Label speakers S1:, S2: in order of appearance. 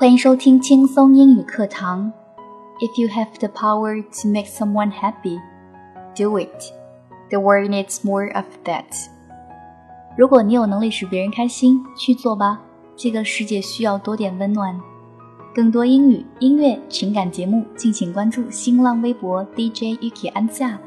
S1: 欢迎收听轻松英语课堂。If you have the power to make someone happy, do it. The world needs more of that. 如果你有能力使别人开心，去做吧。这个世界需要多点温暖。更多英语、音乐、情感节目，敬请关注新浪微博 DJ Yuki 安夏。